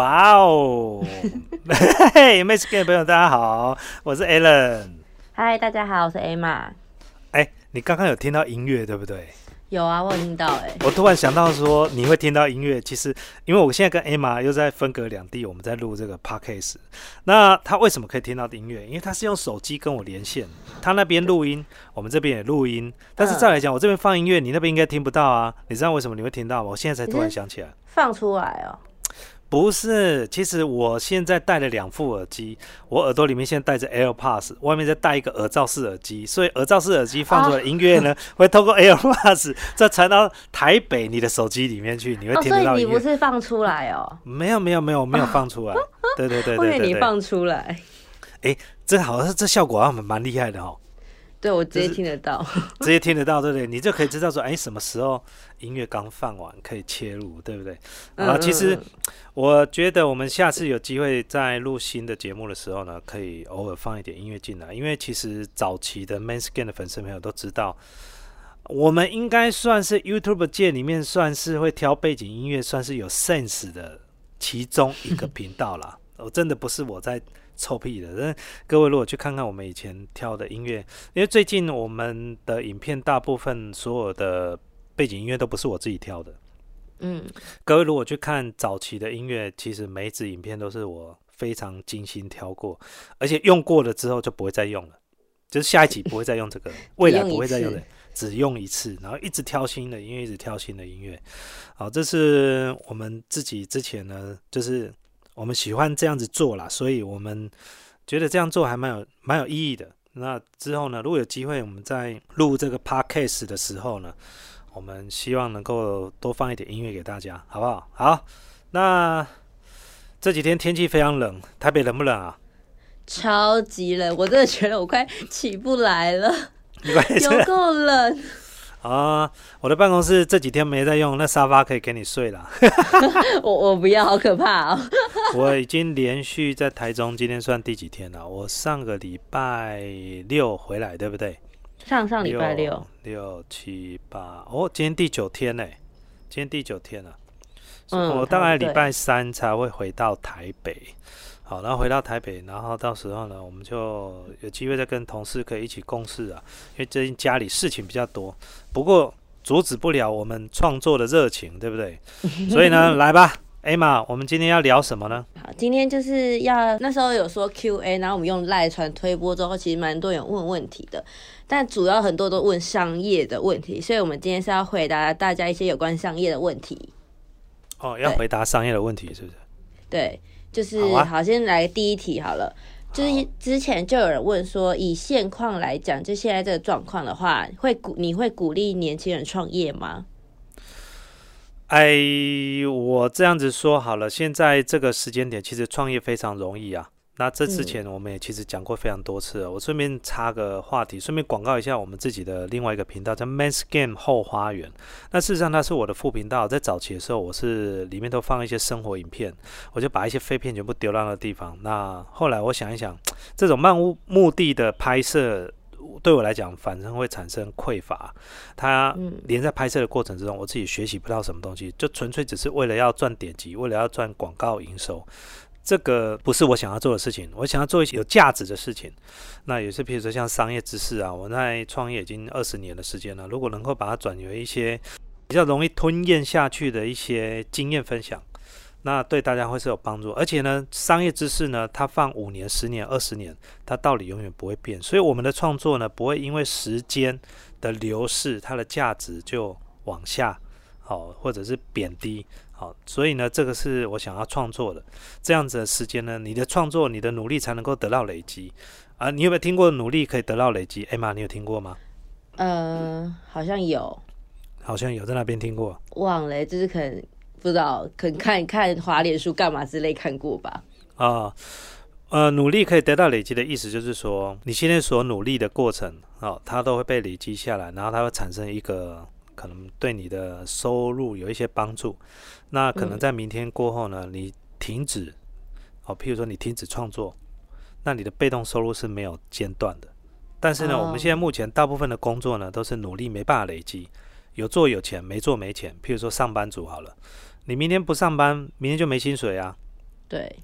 哇哦！嘿，Miss Game 朋友，大家好，我是 Alan。嗨，大家好，我是 Emma。哎，你刚刚有听到音乐对不对？有啊，我有听到哎。我突然想到说你会听到音乐，其实因为我现在跟 Emma 又在分隔两地，我们在录这个 podcast。那他为什么可以听到音乐？因为他是用手机跟我连线，他那边录音，我们这边也录音。但是再来讲，我这边放音乐，你那边应该听不到啊。你知道为什么你会听到吗？我现在才突然想起来，放出来哦。不是，其实我现在戴了两副耳机，我耳朵里面现在戴着 AirPods，外面再戴一个耳罩式耳机，所以耳罩式耳机放出来的音乐呢，会透过 AirPods 再传到台北你的手机里面去，你会听得到音乐。所以你不是放出来哦？没有没有没有没有放出来，对对对对对。你放出来。哎，这好像是这效果好像蛮厉害的哦。对，我直接听得到，直接听得到，对不对？你就可以知道说，哎，什么时候音乐刚放完可以切入，对不对？啊，其实我觉得我们下次有机会在录新的节目的时候呢，可以偶尔放一点音乐进来，因为其实早期的 Main Scan 的粉丝朋友都知道，我们应该算是 YouTube 界里面算是会挑背景音乐，算是有 sense 的其中一个频道啦。我 真的不是我在。臭屁的！但各位如果去看看我们以前挑的音乐，因为最近我们的影片大部分所有的背景音乐都不是我自己挑的。嗯，各位如果去看早期的音乐，其实每一支影片都是我非常精心挑过，而且用过了之后就不会再用了，就是下一集不会再用这个，未来不会再用的，只用一次，然后一直挑新的音乐，一直挑新的音乐。好，这是我们自己之前呢，就是。我们喜欢这样子做啦，所以我们觉得这样做还蛮有蛮有意义的。那之后呢，如果有机会，我们在录这个 podcast 的时候呢，我们希望能够多放一点音乐给大家，好不好？好，那这几天天气非常冷，台北冷不冷啊？超级冷，我真的觉得我快起不来了，有够冷。啊，我的办公室这几天没在用，那沙发可以给你睡了。我我不要，好可怕哦！我已经连续在台中，今天算第几天了？我上个礼拜六回来，对不对？上上礼拜六，六七八，哦，今天第九天呢？今天第九天了。嗯，我大概礼拜三才会回到台北。好，然后回到台北，然后到时候呢，我们就有机会再跟同事可以一起共事啊。因为最近家里事情比较多，不过阻止不了我们创作的热情，对不对？所以呢，来吧，艾玛，我们今天要聊什么呢？好，今天就是要那时候有说 Q&A，然后我们用赖传推播之后，其实蛮多人问问题的，但主要很多都问商业的问题，所以我们今天是要回答大家一些有关商业的问题。哦，要回答商业的问题是不是？对。就是好，先来第一题好了。就是之前就有人问说，以现况来讲，就现在这个状况的话，会鼓你会鼓励年轻人创业吗？哎，我这样子说好了，现在这个时间点，其实创业非常容易啊。那这之前我们也其实讲过非常多次了。我顺便插个话题，顺便广告一下我们自己的另外一个频道，叫 Men's Game 后花园。那事实上它是我的副频道，在早期的时候，我是里面都放一些生活影片，我就把一些废片全部丢到那地方。那后来我想一想，这种漫无目的的拍摄对我来讲，反正会产生匮乏。它连在拍摄的过程之中，我自己学习不到什么东西，就纯粹只是为了要赚点击，为了要赚广告营收。这个不是我想要做的事情，我想要做一些有价值的事情。那也是，比如说像商业知识啊，我在创业已经二十年的时间了。如果能够把它转为一些比较容易吞咽下去的一些经验分享，那对大家会是有帮助。而且呢，商业知识呢，它放五年、十年、二十年，它道理永远不会变。所以我们的创作呢，不会因为时间的流逝，它的价值就往下，好，或者是贬低。好，所以呢，这个是我想要创作的，这样子的时间呢，你的创作、你的努力才能够得到累积啊！你有没有听过努力可以得到累积？艾玛，你有听过吗？呃，好像有，好像有在那边听过，忘了，就是可能不知道，可能看一看华脸书干嘛之类看过吧。啊，呃，努力可以得到累积的意思就是说，你现在所努力的过程，哦，它都会被累积下来，然后它会产生一个。可能对你的收入有一些帮助，那可能在明天过后呢，你停止，哦，譬如说你停止创作，那你的被动收入是没有间断的。但是呢，我们现在目前大部分的工作呢，都是努力没办法累积，有做有钱，没做没钱。譬如说上班族好了，你明天不上班，明天就没薪水啊。对，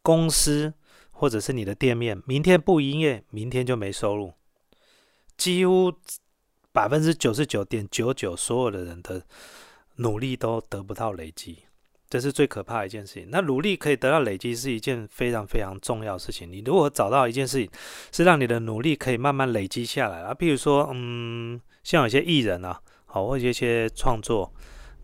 公司或者是你的店面，明天不营业，明天就没收入，几乎百分之九十九点九九所有的人的努力都得不到累积，这是最可怕的一件事情。那努力可以得到累积是一件非常非常重要的事情。你如果找到一件事情，是让你的努力可以慢慢累积下来啊，譬如说，嗯，像有些艺人啊，好，或者一些创作。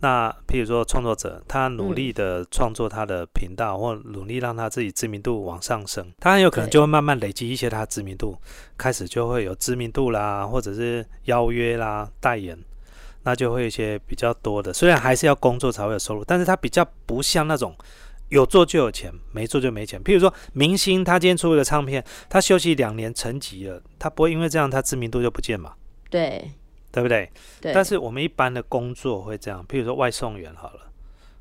那譬如说创作者，他努力的创作他的频道，或努力让他自己知名度往上升，他很有可能就会慢慢累积一些他知名度，开始就会有知名度啦，或者是邀约啦、代言，那就会一些比较多的。虽然还是要工作才会有收入，但是他比较不像那种有做就有钱，没做就没钱。譬如说明星，他今天出一个唱片，他休息两年成绩了，他不会因为这样他知名度就不见嘛？对。对不对？对。但是我们一般的工作会这样，譬如说外送员好了，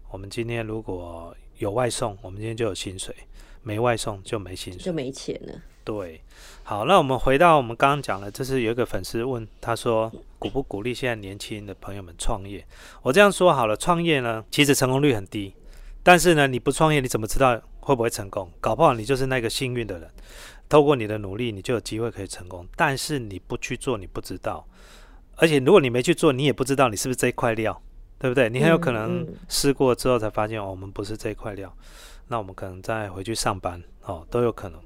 我们今天如果有外送，我们今天就有薪水；没外送就没薪水，就没钱了。对。好，那我们回到我们刚刚讲的，就是有一个粉丝问他说，鼓不鼓励现在年轻的朋友们创业？我这样说好了，创业呢，其实成功率很低，但是呢，你不创业，你怎么知道会不会成功？搞不好你就是那个幸运的人，透过你的努力，你就有机会可以成功。但是你不去做，你不知道。而且如果你没去做，你也不知道你是不是这一块料，对不对？你很有可能试过之后才发现哦，我们不是这一块料，那我们可能再回去上班哦，都有可能。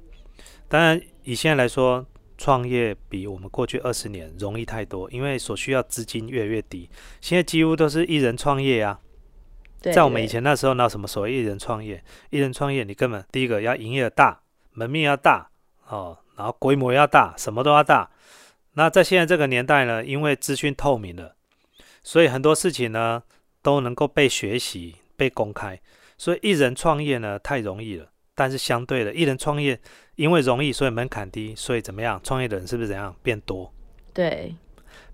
当然，以现在来说，创业比我们过去二十年容易太多，因为所需要资金越来越低。现在几乎都是一人创业啊。在我们以前那时候，那什么所谓一人创业？一人创业，你根本第一个要营业大，门面要大哦，然后规模要大，什么都要大。那在现在这个年代呢，因为资讯透明了，所以很多事情呢都能够被学习、被公开。所以一人创业呢太容易了，但是相对的，一人创业因为容易，所以门槛低，所以怎么样？创业的人是不是怎样变多？对，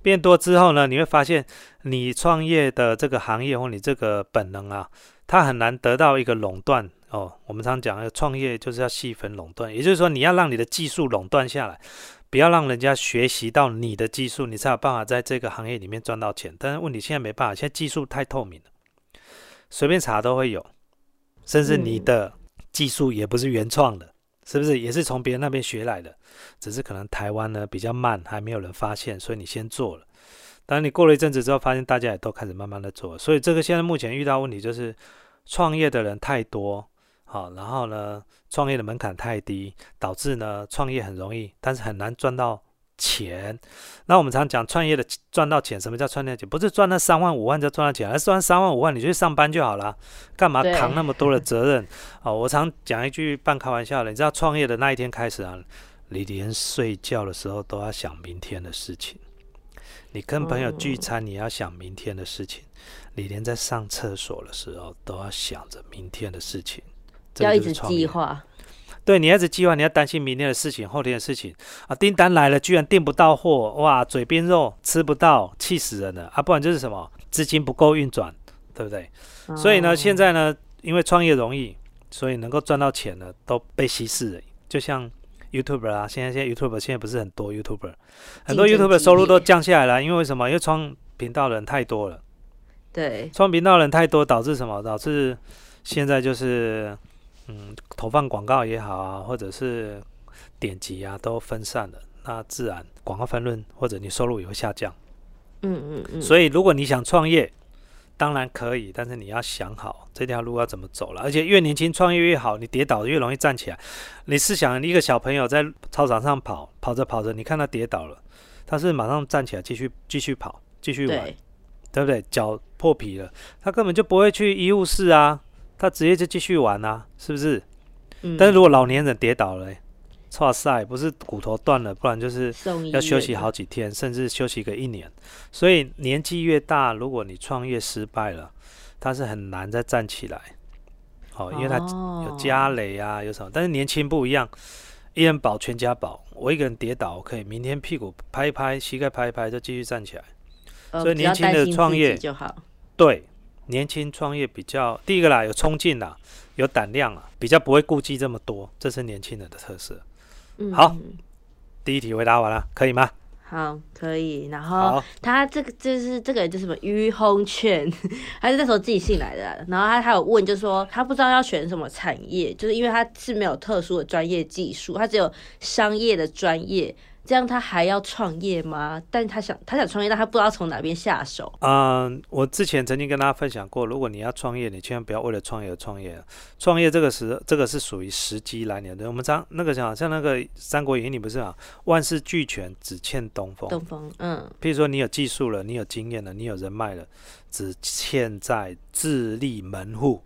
变多之后呢，你会发现你创业的这个行业或你这个本能啊，它很难得到一个垄断哦。我们常讲，创业就是要细分垄断，也就是说，你要让你的技术垄断下来。不要让人家学习到你的技术，你才有办法在这个行业里面赚到钱。但是问题现在没办法，现在技术太透明了，随便查都会有，甚至你的技术也不是原创的，是不是？也是从别人那边学来的，只是可能台湾呢比较慢，还没有人发现，所以你先做了。当你过了一阵子之后，发现大家也都开始慢慢的做，所以这个现在目前遇到问题就是创业的人太多。好，然后呢，创业的门槛太低，导致呢创业很容易，但是很难赚到钱。那我们常讲创业的赚到钱，什么叫赚到钱？不是赚那三万五万就赚到钱，而是赚三万五万你就去上班就好了，干嘛扛那么多的 责任？哦，我常讲一句半开玩笑的，你知道创业的那一天开始啊，你连睡觉的时候都要想明天的事情，你跟朋友聚餐你要想明天的事情，你连在上厕所的时候都要想着明天的事情。要一直计划，对你一直计划，你要担心明天的事情、后天的事情啊！订单来了，居然订不到货，哇，嘴边肉吃不到，气死人了啊！不然就是什么资金不够运转，对不对？所以呢，现在呢，因为创业容易，所以能够赚到钱的都被稀释了。就像 YouTuber 啊，现在现在 YouTuber 现在不是很多 YouTuber，很多 YouTuber 收入都降下来了，因为为什么？因为创频道的人太多了。对，创频道的人太多，导致什么？导致现在就是。嗯，投放广告也好啊，或者是点击啊，都分散了，那自然广告分论或者你收入也会下降。嗯嗯嗯。所以如果你想创业，当然可以，但是你要想好这条路要怎么走了。而且越年轻创业越好，你跌倒越容易站起来。你试想一个小朋友在操场上跑，跑着跑着，你看他跌倒了，他是马上站起来继续继续跑，继续玩，对不对？脚破皮了，他根本就不会去医务室啊。他直接就继续玩啊，是不是？嗯。但是如果老年人跌倒了，哇塞，不是骨头断了，不然就是要休息好几天，甚至休息个一年。所以年纪越大，如果你创业失败了，他是很难再站起来。哦，因为他有家累啊，有什么？但是年轻不一样，一人保全家保。我一个人跌倒，可以明天屁股拍一拍，膝盖拍一拍，就继续站起来。所以年轻的创业就好。对。年轻创业比较第一个啦，有冲劲啦，有胆量啊，比较不会顾忌这么多，这是年轻人的特色。嗯好，第一题回答完了，可以吗？好，可以。然后，他这个就是这个就是什么于洪券，他是那时候自己信来的啊。然后他还有问，就说他不知道要选什么产业，就是因为他是没有特殊的专业技术，他只有商业的专业。这样他还要创业吗？但他想他想创业，但他不知道从哪边下手。嗯，我之前曾经跟大家分享过，如果你要创业，你千万不要为了创业而创业。创业这个时，这个是属于时机来临的。我们常那个像，像那个《三国演义》里不是啊，万事俱全，只欠东风。东风，嗯，譬如说，你有技术了，你有经验了，你有人脉了，只欠在自立门户。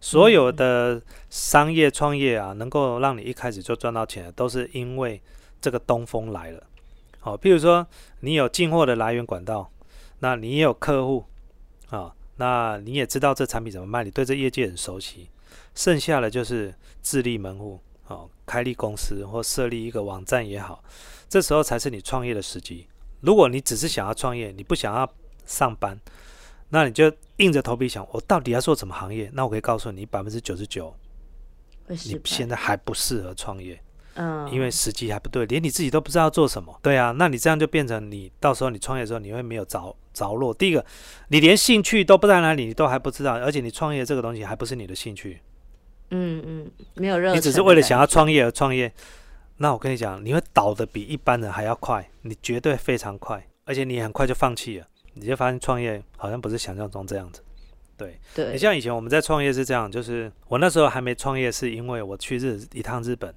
所有的商业创业啊，能够让你一开始就赚到钱，都是因为。这个东风来了，好，譬如说你有进货的来源管道，那你也有客户啊，那你也知道这产品怎么卖，你对这业界很熟悉，剩下的就是自立门户，哦，开立公司或设立一个网站也好，这时候才是你创业的时机。如果你只是想要创业，你不想要上班，那你就硬着头皮想，我到底要做什么行业？那我可以告诉你，百分之九十九，你现在还不适合创业。嗯，因为时机还不对，连你自己都不知道做什么。对啊，那你这样就变成你到时候你创业的时候，你会没有着着落。第一个，你连兴趣都不在哪里，你都还不知道，而且你创业这个东西还不是你的兴趣。嗯嗯，没有热，你只是为了想要创业而创业。那我跟你讲，你会倒的比一般人还要快，你绝对非常快，而且你很快就放弃了，你就发现创业好像不是想象中这样子。对，对你像以前我们在创业是这样，就是我那时候还没创业，是因为我去日一趟日本。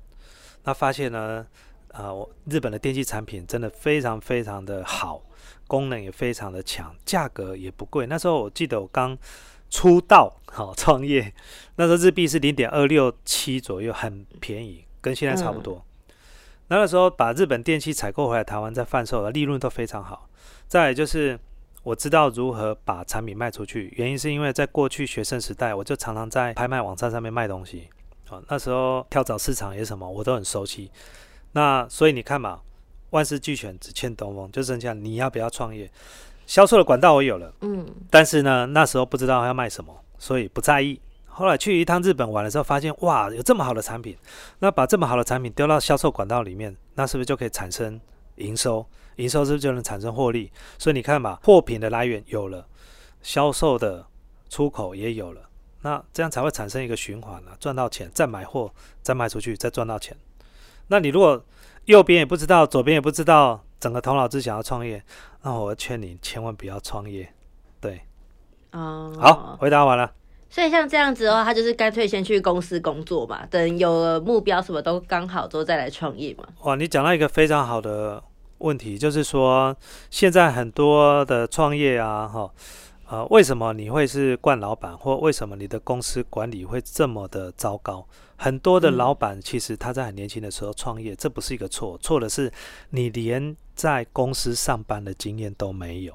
他发现呢，啊，日本的电器产品真的非常非常的好，功能也非常的强，价格也不贵。那时候我记得我刚出道，好创业，那时候日币是零点二六七左右，很便宜，跟现在差不多。那那时候把日本电器采购回来台湾再贩售，利润都非常好。再就是我知道如何把产品卖出去，原因是因为在过去学生时代，我就常常在拍卖网站上面卖东西。啊，那时候跳蚤市场也什么，我都很熟悉。那所以你看嘛，万事俱全，只欠东风，就剩下你要不要创业？销售的管道我有了，嗯，但是呢，那时候不知道要卖什么，所以不在意。后来去一趟日本玩的时候，发现哇，有这么好的产品，那把这么好的产品丢到销售管道里面，那是不是就可以产生营收？营收是不是就能产生获利？所以你看嘛，货品的来源有了，销售的出口也有了。那这样才会产生一个循环啊，赚到钱再买货，再卖出去，再赚到钱。那你如果右边也不知道，左边也不知道，整个头脑只想要创业，那我劝你千万不要创业。对，哦，好，回答完了。所以像这样子的话，他就是干脆先去公司工作嘛，等有了目标什么都刚好之后再来创业嘛。哇，你讲到一个非常好的问题，就是说现在很多的创业啊，哈。呃，为什么你会是惯老板，或为什么你的公司管理会这么的糟糕？很多的老板其实他在很年轻的时候创业，这不是一个错，错的是你连在公司上班的经验都没有。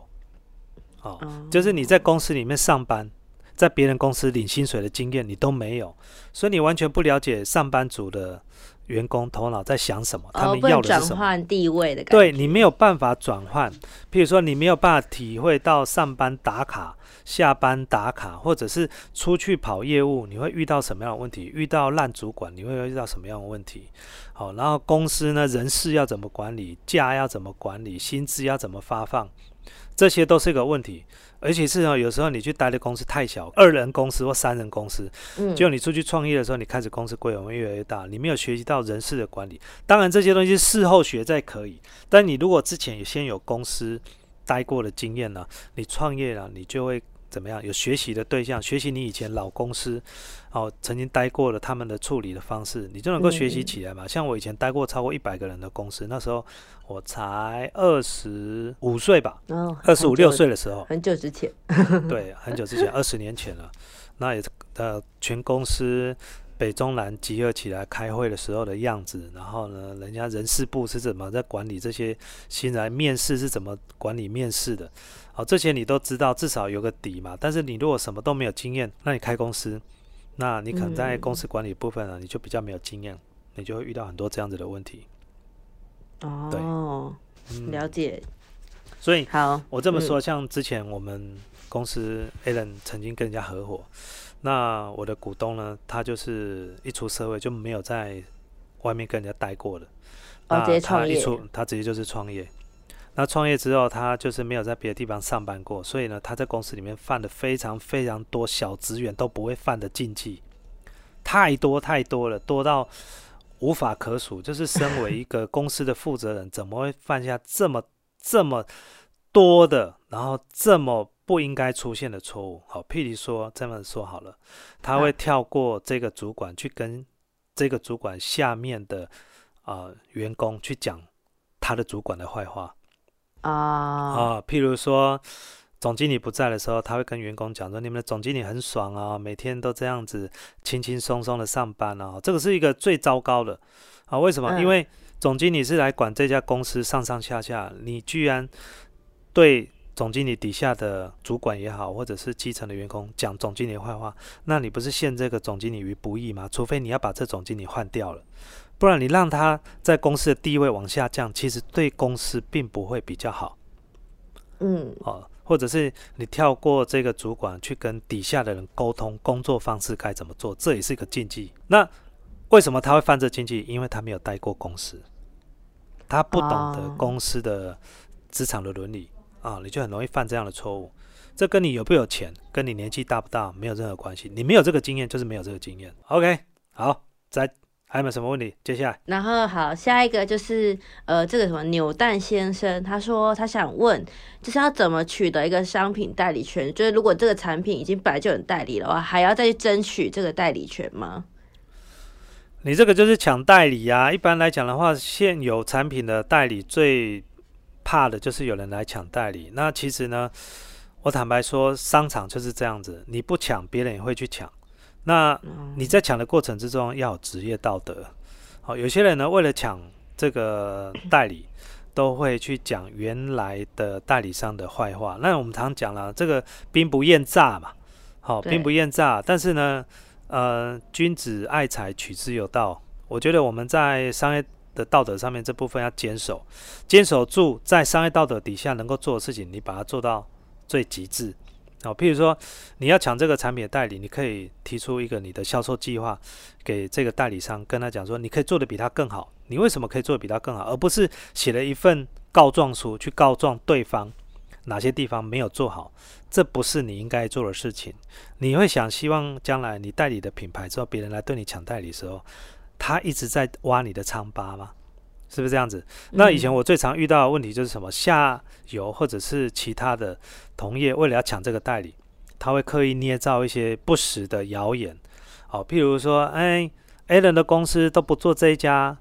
哦，就是你在公司里面上班，在别人公司领薪水的经验你都没有，所以你完全不了解上班族的。员工头脑在想什么？他们要的是什么？转换地位的感觉。对你没有办法转换，譬如说你没有办法体会到上班打卡、下班打卡，或者是出去跑业务，你会遇到什么样的问题？遇到烂主管，你会遇到什么样的问题？好，然后公司呢，人事要怎么管理？假要怎么管理？薪资要怎么发放？这些都是一个问题。而且是哦，有时候你去待的公司太小，二人公司或三人公司，嗯，就你出去创业的时候，你开始公司规模越来越大，你没有学习到人事的管理。当然这些东西事后学再可以，但你如果之前有先有公司待过的经验呢，你创业了，你就会。怎么样？有学习的对象，学习你以前老公司，哦，曾经待过的他们的处理的方式，你就能够学习起来嘛。像我以前待过超过一百个人的公司，那时候我才二十五岁吧，二十五六岁的时候，很久之前，对，很久之前，二十年前了。那也呃，全公司北中南集合起来开会的时候的样子，然后呢，人家人事部是怎么在管理这些新来面试是怎么管理面试的。好，这些你都知道，至少有个底嘛。但是你如果什么都没有经验，那你开公司，那你可能在公司管理部分呢，你就比较没有经验，你就会遇到很多这样子的问题。哦，了解。所以，好，我这么说，像之前我们公司 Alan 曾经跟人家合伙，那我的股东呢，他就是一出社会就没有在外面跟人家待过的，直接创业，他直接就是创业。那创业之后，他就是没有在别的地方上班过，所以呢，他在公司里面犯了非常非常多小职员都不会犯的禁忌，太多太多了，多到无法可数。就是身为一个公司的负责人，怎么会犯下这么这么多的，然后这么不应该出现的错误？好，譬如说这么说好了，他会跳过这个主管去跟这个主管下面的啊员工去讲他的主管的坏话。啊啊，譬如说，总经理不在的时候，他会跟员工讲说：“你们的总经理很爽啊，每天都这样子轻轻松松的上班啊。”这个是一个最糟糕的啊！为什么？因为总经理是来管这家公司上上下下，你居然对总经理底下的主管也好，或者是基层的员工讲总经理坏话，那你不是陷这个总经理于不义吗？除非你要把这总经理换掉了。不然你让他在公司的地位往下降，其实对公司并不会比较好。嗯，哦，或者是你跳过这个主管去跟底下的人沟通工作方式该怎么做，这也是一个禁忌。那为什么他会犯这禁忌？因为他没有待过公司，他不懂得公司的职场的伦理啊，你就很容易犯这样的错误。这跟你有不有钱，跟你年纪大不大没有任何关系。你没有这个经验，就是没有这个经验。OK，好，再。还有没有什么问题？接下来，然后好，下一个就是呃，这个什么扭蛋先生，他说他想问，就是要怎么取得一个商品代理权？就是如果这个产品已经本来就有代理的话，还要再去争取这个代理权吗？你这个就是抢代理啊！一般来讲的话，现有产品的代理最怕的就是有人来抢代理。那其实呢，我坦白说，商场就是这样子，你不抢，别人也会去抢。那你在抢的过程之中要有职业道德，好，有些人呢为了抢这个 代理，都会去讲原来的代理商的坏话。那我们常讲了，这个兵不厌诈嘛，好，兵不厌诈。但是呢，呃，君子爱财，取之有道。我觉得我们在商业的道德上面这部分要坚守，坚守住在商业道德底下能够做的事情，你把它做到最极致。好，譬如说你要抢这个产品的代理，你可以提出一个你的销售计划给这个代理商，跟他讲说，你可以做的比他更好。你为什么可以做的比他更好，而不是写了一份告状书去告状对方哪些地方没有做好？这不是你应该做的事情。你会想希望将来你代理的品牌之后，别人来对你抢代理的时候，他一直在挖你的疮疤吗？是不是这样子？那以前我最常遇到的问题就是什么？下游或者是其他的同业为了要抢这个代理，他会刻意捏造一些不实的谣言。哦，譬如说，哎，A 人的公司都不做这一家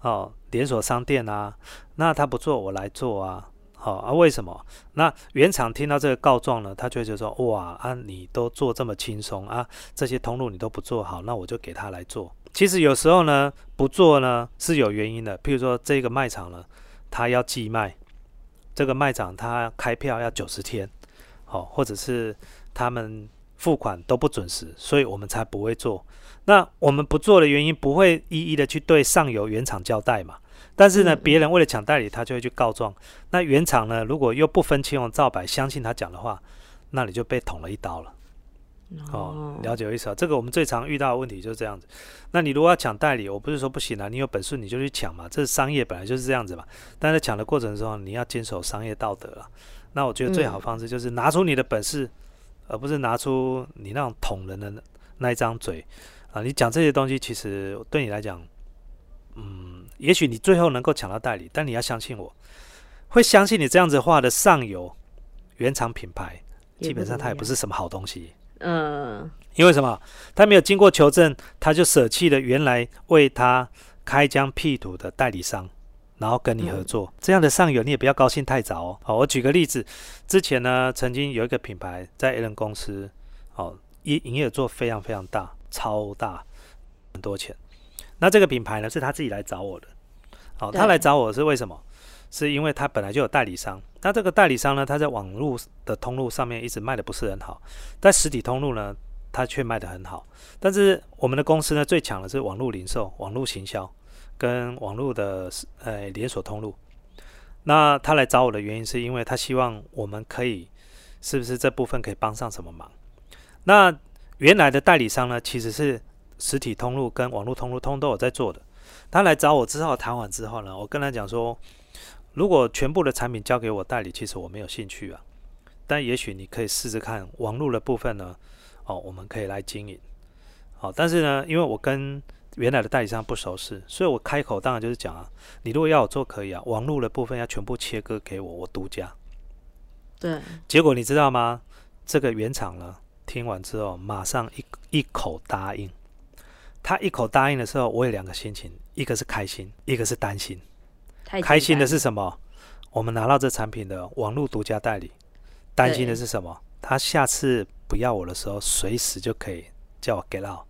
哦连锁商店啊，那他不做，我来做啊。好啊，为什么？那原厂听到这个告状呢，他就会说：哇啊，你都做这么轻松啊，这些通路你都不做好，那我就给他来做。其实有时候呢，不做呢是有原因的。譬如说，这个卖场呢，他要寄卖，这个卖场他开票要九十天，好，或者是他们付款都不准时，所以我们才不会做。那我们不做的原因，不会一一的去对上游原厂交代嘛？但是呢，别人为了抢代理，他就会去告状。那原厂呢，如果又不分青红皂白，相信他讲的话，那你就被捅了一刀了。哦，了解意思啊？这个我们最常遇到的问题就是这样子。那你如果要抢代理，我不是说不行啊，你有本事你就去抢嘛，这是商业本来就是这样子嘛。但在抢的过程中，你要坚守商业道德了。那我觉得最好方式就是拿出你的本事，而不是拿出你那种捅人的那一张嘴啊。你讲这些东西，其实对你来讲，嗯，也许你最后能够抢到代理，但你要相信我，会相信你这样子话的上游原厂品牌，基本上它也不是什么好东西。嗯，因为什么？他没有经过求证，他就舍弃了原来为他开疆辟土的代理商，然后跟你合作。这样的上游你也不要高兴太早哦。好，我举个例子，之前呢，曾经有一个品牌在 A 人公司，哦，营营业做非常非常大，超大，很多钱。那这个品牌呢，是他自己来找我的。好，他来找我是为什么？是因为他本来就有代理商。那这个代理商呢，他在网络的通路上面一直卖的不是很好，在实体通路呢，他却卖的很好。但是我们的公司呢，最强的是网络零售、网络行销跟网络的呃连锁通路。那他来找我的原因，是因为他希望我们可以，是不是这部分可以帮上什么忙？那原来的代理商呢，其实是实体通路跟网络通路通都有在做的。他来找我之后谈完之后呢，我跟他讲说。如果全部的产品交给我代理，其实我没有兴趣啊。但也许你可以试试看网络的部分呢，哦，我们可以来经营。好，但是呢，因为我跟原来的代理商不熟识，所以我开口当然就是讲啊，你如果要我做可以啊，网络的部分要全部切割给我，我独家。对，结果你知道吗？这个原厂呢，听完之后马上一一口答应。他一口答应的时候，我有两个心情，一个是开心，一个是担心。开心的是什么？我们拿到这产品的网络独家代理。担心的是什么？他下次不要我的时候，随时就可以叫我 get out。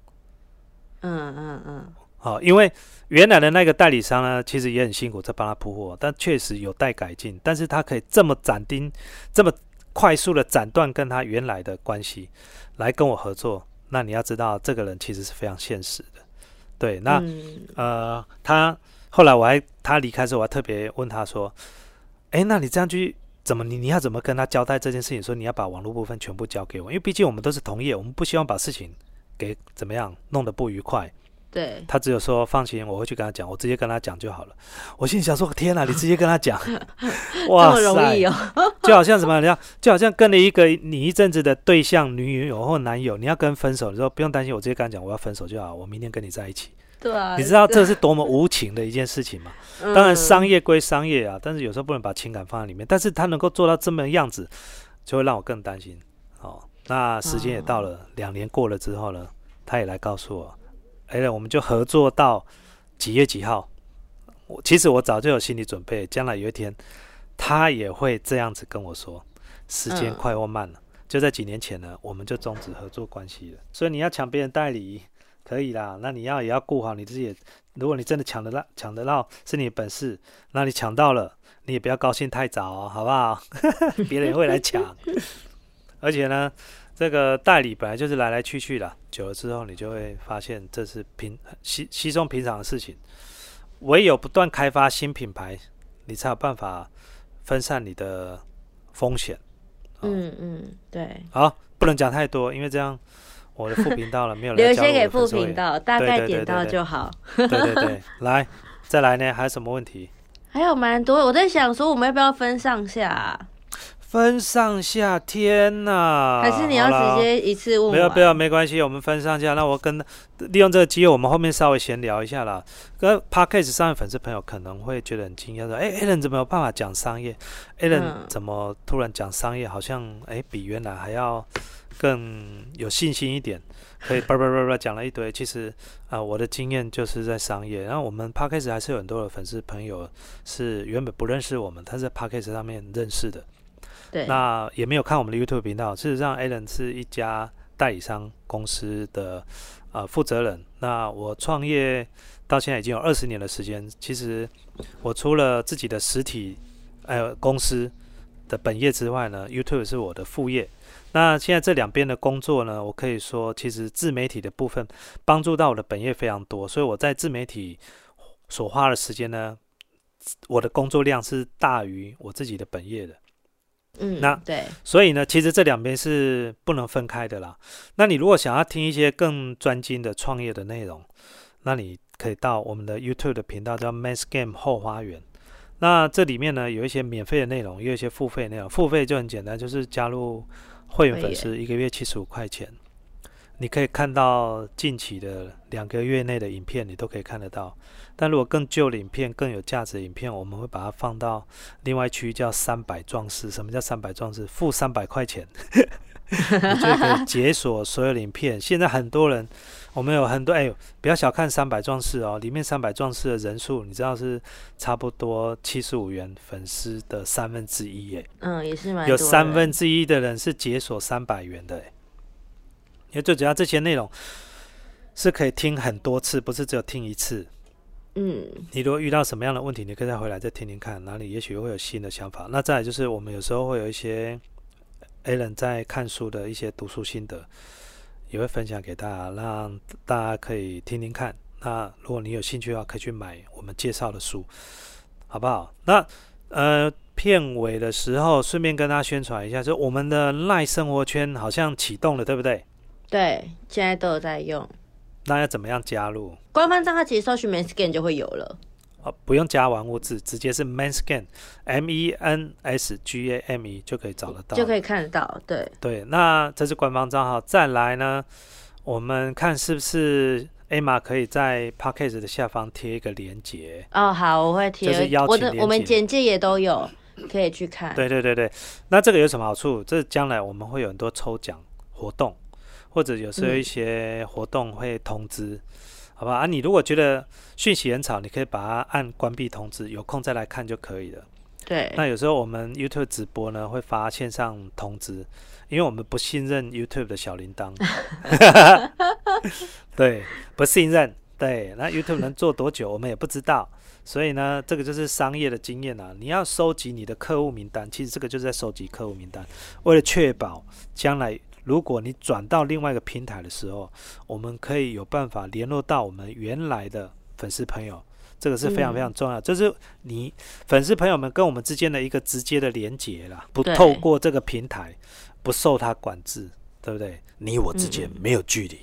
嗯嗯嗯。好，因为原来的那个代理商呢，其实也很辛苦在帮他铺货，但确实有待改进。但是他可以这么斩钉，这么快速的斩断跟他原来的关系，来跟我合作。那你要知道，这个人其实是非常现实的。对，那呃，他后来我还他离开的时候，我还特别问他说：“哎，那你这样去怎么你你要怎么跟他交代这件事情？说你要把网络部分全部交给我，因为毕竟我们都是同业，我们不希望把事情给怎么样弄得不愉快。”对他只有说放心，我会去跟他讲，我直接跟他讲就好了。我心里想说：天哪，你直接跟他讲，哇这么容易哦！就好像什么，你要就好像跟了一个你一阵子的对象、女友或男友，你要跟分手，你说不用担心，我直接跟他讲我要分手就好，我明天跟你在一起。对啊，你知道这是多么无情的一件事情吗？当然商业归商业啊，但是有时候不能把情感放在里面。但是他能够做到这么样子，就会让我更担心。哦，那时间也到了，两年过了之后呢，他也来告诉我。哎，我们就合作到几月几号？我其实我早就有心理准备，将来有一天他也会这样子跟我说。时间快或慢了，就在几年前呢，我们就终止合作关系了。所以你要抢别人代理可以啦，那你要也要顾好你自己。如果你真的抢得到，抢得到是你的本事，那你抢到了，你也不要高兴太早哦，好不好？别人会来抢，而且呢。这个代理本来就是来来去去的，久了之后你就会发现这是平稀稀松平常的事情。唯有不断开发新品牌，你才有办法分散你的风险。嗯嗯，对。好，不能讲太多，因为这样我的副频道了没有留些给副频道，大概点到就好。对对对，来，再来呢？还有什么问题？还有蛮多，我在想说，我们要不要分上下？分上下，天呐！还是你要直接一次问？没有，不要，没关系，我们分上下。那我跟利用这个机会，我们后面稍微闲聊一下啦。跟 Parkcase 上的粉丝朋友可能会觉得很惊讶，说：“哎，Allen 怎么有办法讲商业？Allen 怎么突然讲商业？好像哎，比原来还要更有信心一点，可以 叭叭叭叭讲了一堆。其实啊，我的经验就是在商业。然后我们 Parkcase 还是有很多的粉丝朋友是原本不认识我们，他在 Parkcase 上面认识的。对那也没有看我们的 YouTube 频道。事实上，Allen 是一家代理商公司的呃负责人。那我创业到现在已经有二十年的时间。其实我除了自己的实体呃公司的本业之外呢，YouTube 是我的副业。那现在这两边的工作呢，我可以说，其实自媒体的部分帮助到我的本业非常多。所以我在自媒体所花的时间呢，我的工作量是大于我自己的本业的。嗯，那对，所以呢，其实这两边是不能分开的啦。那你如果想要听一些更专精的创业的内容，那你可以到我们的 YouTube 的频道叫 Mass Game 后花园。那这里面呢，有一些免费的内容，也有一些付费内容。付费就很简单，就是加入会员粉丝，一个月七十五块钱。你可以看到近期的两个月内的影片，你都可以看得到。但如果更旧的影片、更有价值的影片，我们会把它放到另外区叫三百壮士。什么叫三百壮士？付三百块钱，你就可以解锁所有的影片。现在很多人，我们有很多哎，不要小看三百壮士哦，里面三百壮士的人数，你知道是差不多七十五元粉丝的三分之一耶。嗯，也是蛮有三分之一的人是解锁三百元的。因为最主要这些内容是可以听很多次，不是只有听一次。嗯，你如果遇到什么样的问题，你可以再回来再听听看，哪里也许会有新的想法。那再来就是我们有时候会有一些 A 人在看书的一些读书心得，也会分享给大家，让大家可以听听看。那如果你有兴趣的话，可以去买我们介绍的书，好不好？那呃。片尾的时候，顺便跟大家宣传一下，就我们的赖生活圈好像启动了，对不对？对，现在都有在用。那要怎么样加入？官方账号其实搜寻 m a n s c a n 就会有了。哦，不用加完物字，直接是 Manscan，M E N S G A M E 就可以找得到，就可以看得到。对对，那这是官方账号。再来呢，我们看是不是 Emma 可以在 p a c k a g e 的下方贴一个链接。哦，好，我会贴。就是邀请我的我们简介也都有，可以去看。对对对对，那这个有什么好处？这将来我们会有很多抽奖活动，或者有时候嗯一些活动会通知，好吧？啊，你如果觉得讯息很吵，你可以把它按关闭通知，有空再来看就可以了。对那有时候我们 YouTube 直播呢会发线上通知，因为我们不信任 YouTube 的小铃铛，对，不信任，对，那 YouTube 能做多久我们也不知道，所以呢，这个就是商业的经验啊，你要收集你的客户名单，其实这个就是在收集客户名单，为了确保将来。如果你转到另外一个平台的时候，我们可以有办法联络到我们原来的粉丝朋友，这个是非常非常重要。这是你粉丝朋友们跟我们之间的一个直接的连接啦，不透过这个平台，不受他管制，对不对？你我之间嗯没有距离，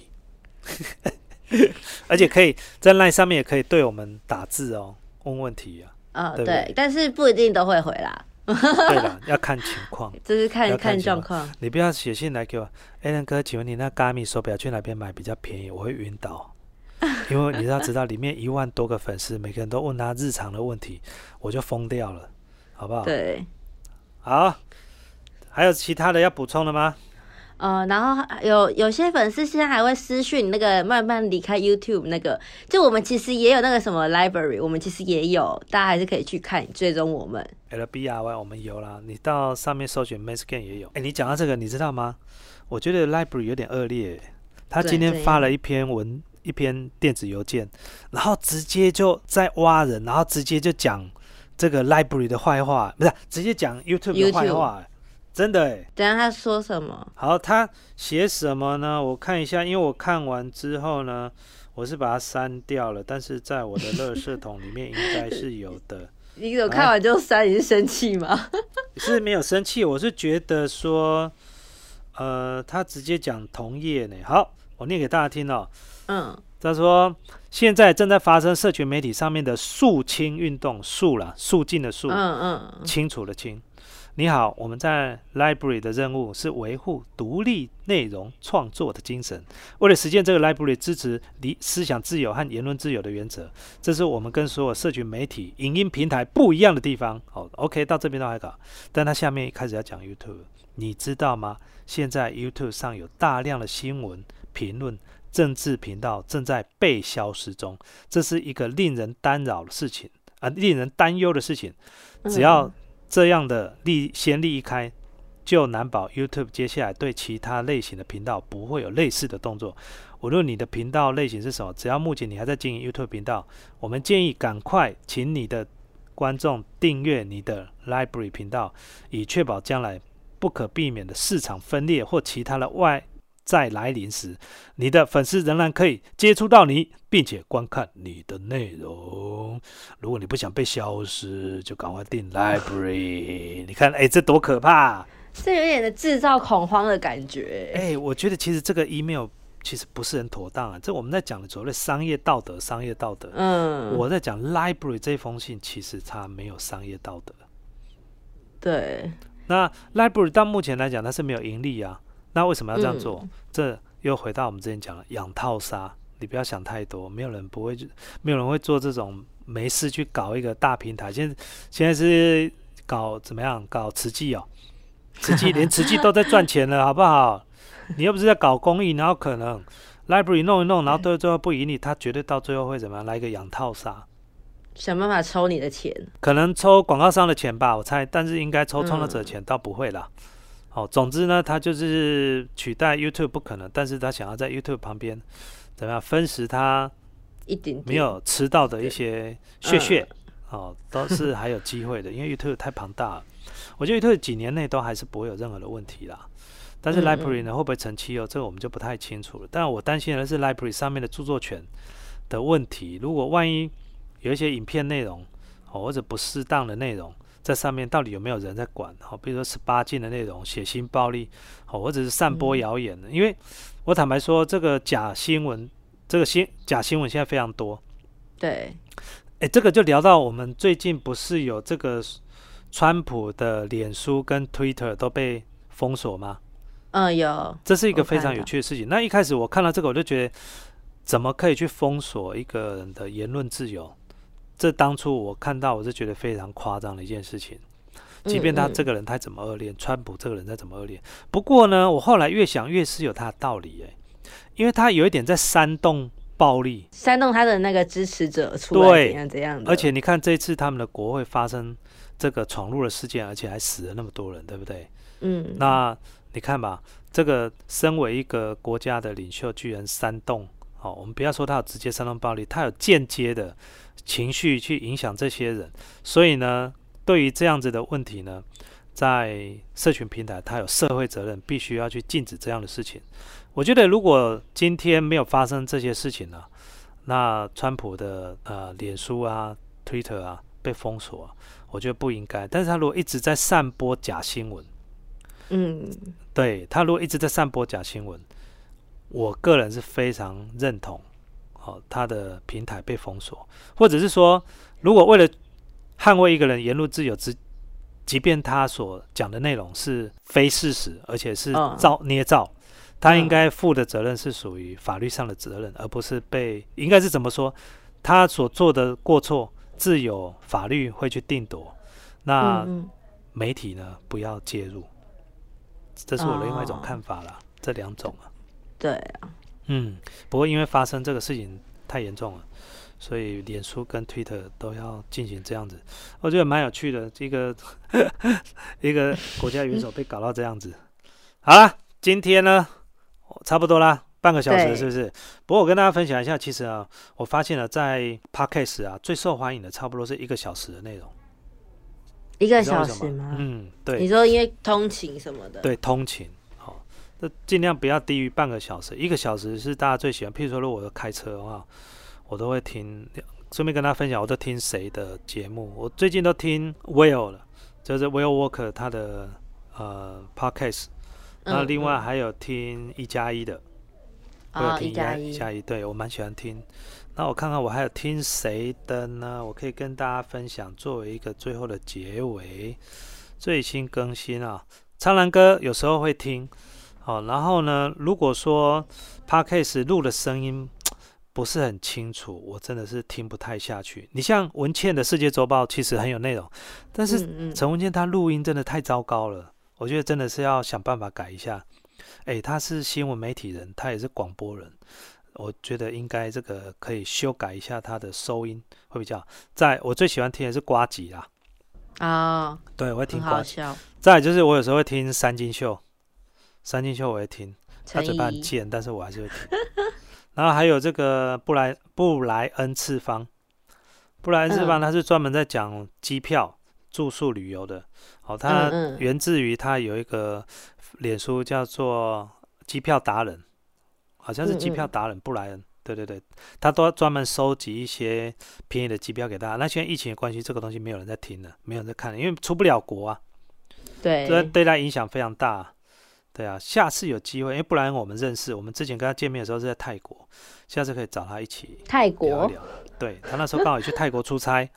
而且可以在 LINE 上面也可以对我们打字哦，问问题啊。呃，对不对对，但是不一定都会回啦，对了，要看情况，就是看要看状况。你不要写信来给我。艾伦哥，请问你那 Garmin 手表去哪边买比较便宜？我会晕倒。因为你要知道，里面一万多个粉丝，每个人都问他日常的问题，我就疯掉了，好不好？对，好，还有其他的要补充的吗？呃，然后还有有些粉丝现在还会私讯那个慢慢离开 YouTube 那个，就我们其实也有那个什么 library，我们其实也有，大家还是可以去看追踪我们。LBRY 我们有啦，你到上面搜寻 m a s c a n 也有。哎，你讲到这个，你知道吗？我觉得 Library 有点恶劣，他今天发了一篇文，一篇电子邮件，然后直接就在挖人，然后直接就讲这个 Library 的坏话，不是直接讲 YouTube 的坏话，真的哎。等下他说什么？好，他写什么呢？我看一下，因为我看完之后呢，我是把它删掉了，但是在我的垃圾桶里面应该是有的。你有看完就删，你是生气吗？是没有生气，我是觉得说，呃，他直接讲同业呢。好，我念给大家听哦。嗯，他说，现在正在发生社群媒体上面的肃清运动，肃啦，肃静的肃，嗯嗯，清楚的清。你好，我们在 Library 的任务是维护独立内容创作的精神。为了实现这个 Library 支持理思想自由和言论自由的原则，这是我们跟所有社群媒体、影音平台不一样的地方。好，OK，到这边都还搞，但他下面一开始要讲 YouTube，你知道吗？现在 YouTube 上有大量的新闻评论。政治频道正在被消失中，这是一个令人干扰的事情啊、令人担忧的事情。只要这样的例先例一开，就难保 YouTube 接下来对其他类型的频道不会有类似的动作。无论你的频道类型是什么，只要目前你还在经营 YouTube 频道，我们建议赶快请你的观众订阅你的 Library 频道，以确保将来不可避免的市场分裂或其他的外在来临时，你的粉丝仍然可以接触到你，并且观看你的内容。如果你不想被消失，就赶快订 Library。你看，哎，这多可怕！这有点的制造恐慌的感觉。哎，我觉得其实这个 email 其实不是很妥当啊。这我们在讲的所谓的商业道德，商业道德。嗯，我在讲 Library 这封信，其实它没有商业道德。对，那 Library 到目前来讲，它是没有盈利啊。那为什么要这样做？嗯这又回到我们之前讲的养套杀，你不要想太多，没有人不会，没有人会做这种没事去搞一个大平台。现在现在是搞怎么样？搞慈济哦，慈济 连慈济都在赚钱了，好不好？你又不是在搞公益，然后可能 library 弄一弄，然后到最后不盈利，他绝对到最后会怎么样？来一个养套杀，想办法抽你的钱。可能抽广告商的钱吧，我猜，但是应该抽创作者嗯钱倒不会啦。哦，总之呢，他就是取代 YouTube 不可能，但是他想要在 YouTube 旁边怎么样分食他一点点没有吃到的一些血血，嗯哦，都是还有机会的，因为 YouTube 太庞大了。我觉得 YouTube 几年内都还是不会有任何的问题啦。但是嗯 Library 呢，会不会成期哦？这个我们就不太清楚了。但我担心的是 Library 上面的著作权的问题。如果万一有一些影片内容哦，或者不适当的内容在上面，到底有没有人在管？好、比如说十八禁的内容、血腥暴力，好、或者是散播嗯谣言的。因为我坦白说，这个假新闻，这个新假新闻现在非常多。对，哎，这个就聊到我们最近不是有这个川普的脸书跟 Twitter 都被封锁吗？嗯，有。这是一个非常有趣的事情。那一开始我看到这个，我就觉得怎么可以去封锁一个人的言论自由？这当初我看到，我是觉得非常夸张的一件事情。即便他这个人他怎么恶劣，川普这个人他怎么恶劣，不过呢，我后来越想越是有他的道理哎，因为他有一点在煽动暴力，煽动他的那个支持者出来怎样怎样的。而且你看这次他们的国会发生这个闯入的事件，而且还死了那么多人，对不对？嗯。那你看吧，这个身为一个国家的领袖，居然煽动，好，我们不要说他有直接煽动暴力，他有间接的情绪去影响这些人，所以呢。对于这样子的问题呢，在社群平台，它有社会责任，必须要去禁止这样的事情。我觉得，如果今天没有发生这些事情呢，那川普的呃脸书啊、Twitter 啊被封锁，我觉得不应该。但是他如果一直在散播假新闻，嗯，对他如果一直在散播假新闻，我个人是非常认同，哦，他的平台被封锁，或者是说，如果为了捍卫一个人言论自由之，即便他所讲的内容是非事实，而且是造捏造，他应该负的责任是属于法律上的责任，而不是被应该是怎么说？他所做的过错，自有法律会去定夺。那媒体呢，不要介入，这是我的另外一种看法了。这两种啊，对啊，嗯，不过因为发生这个事情太严重了。所以，脸书跟 Twitter 都要进行这样子，我觉得蛮有趣的。这个 一个国家元首被搞到这样子，好了，今天呢差不多啦，半个小时是不是？不过我跟大家分享一下，其实啊，我发现了在 Podcast 啊最受欢迎的差不多是一个小时的内容，一个小时吗？嗯，对。你说因为通勤什么的？对，通勤，好，那尽量不要低于半个小时，一个小时是大家最喜欢。譬如说，如果我开车的话。我都会听，顺便跟大家分享，我都听谁的节目。我最近都听 Will 了，就是 Will Walker 他的呃 Podcast。那另外还有听一加一的，我有听一加一加一，对我蛮喜欢听。那我看看我还有听谁的呢？我可以跟大家分享，作为一个最后的结尾，最新更新啊，苍兰哥有时候会听。好，然后呢，如果说 Podcast 录的声音。不是很清楚，我真的是听不太下去。你像文倩的世界周报，其实很有内容，但是陈文倩她录音真的太糟糕了，我觉得真的是要想办法改一下。哎，他是新闻媒体人，他也是广播人，我觉得应该这个可以修改一下他的收音会比较。在我最喜欢听的是瓜吉啦，啊，对，我会听瓜吉。再再就是我有时候会听三金秀，三金秀我会听，他嘴巴很贱，但是我还是会听。然后还有这个布莱布莱恩次方，布莱恩次方他是专门在讲机票、住宿、旅游的。好，他源自于他有一个脸书叫做机票达人，好像是机票达人布莱恩。对对对，他都专门收集一些便宜的机票给大家。那现在疫情的关系，这个东西没有人在听了，没有人在看了，因为出不了国啊。对，这对他影响非常大。对啊，下次有机会，因为不然我们认识，我们之前跟他见面的时候是在泰国，下次可以找他一起泰国聊聊。对他那时候刚好去泰国出差，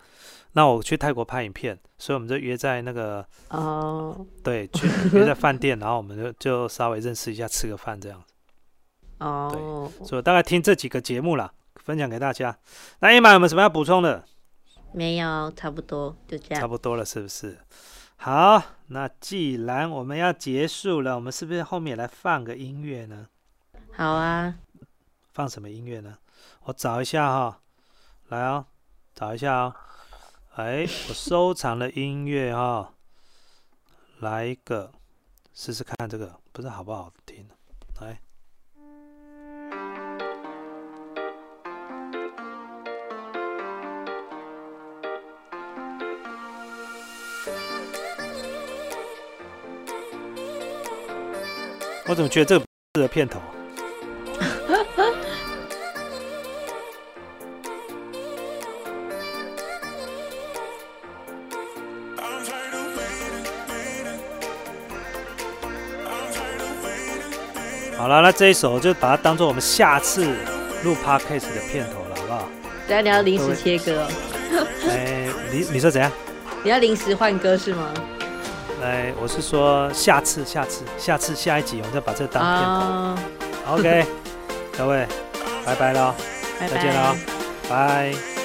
那我去泰国拍影片，所以我们就约在那个哦，对，去约在饭店，然后我们就就稍微认识一下，吃个饭这样子。哦，对，所以大概听这几个节目啦，分享给大家。那艾玛有没有什么要补充的？没有，差不多就这样。差不多了，是不是？好，那既然我们要结束了，我们是不是后面来放个音乐呢？好啊，放什么音乐呢？我找一下哈，来哦，找一下哦。哎，我收藏了音乐哈，来一个试试看，这个不知道好不好听，来。我怎么觉得这个适合片头？好了，那这一首就把它当做我们下次录 podcast 的片头了，好不好？等下你要临时切歌。哎你你说怎样？你要临时换歌是吗？来，我是说下次，下次，下次下一集我们再把这个当片头。啊，OK，各位，拜拜了，再见了拜。拜。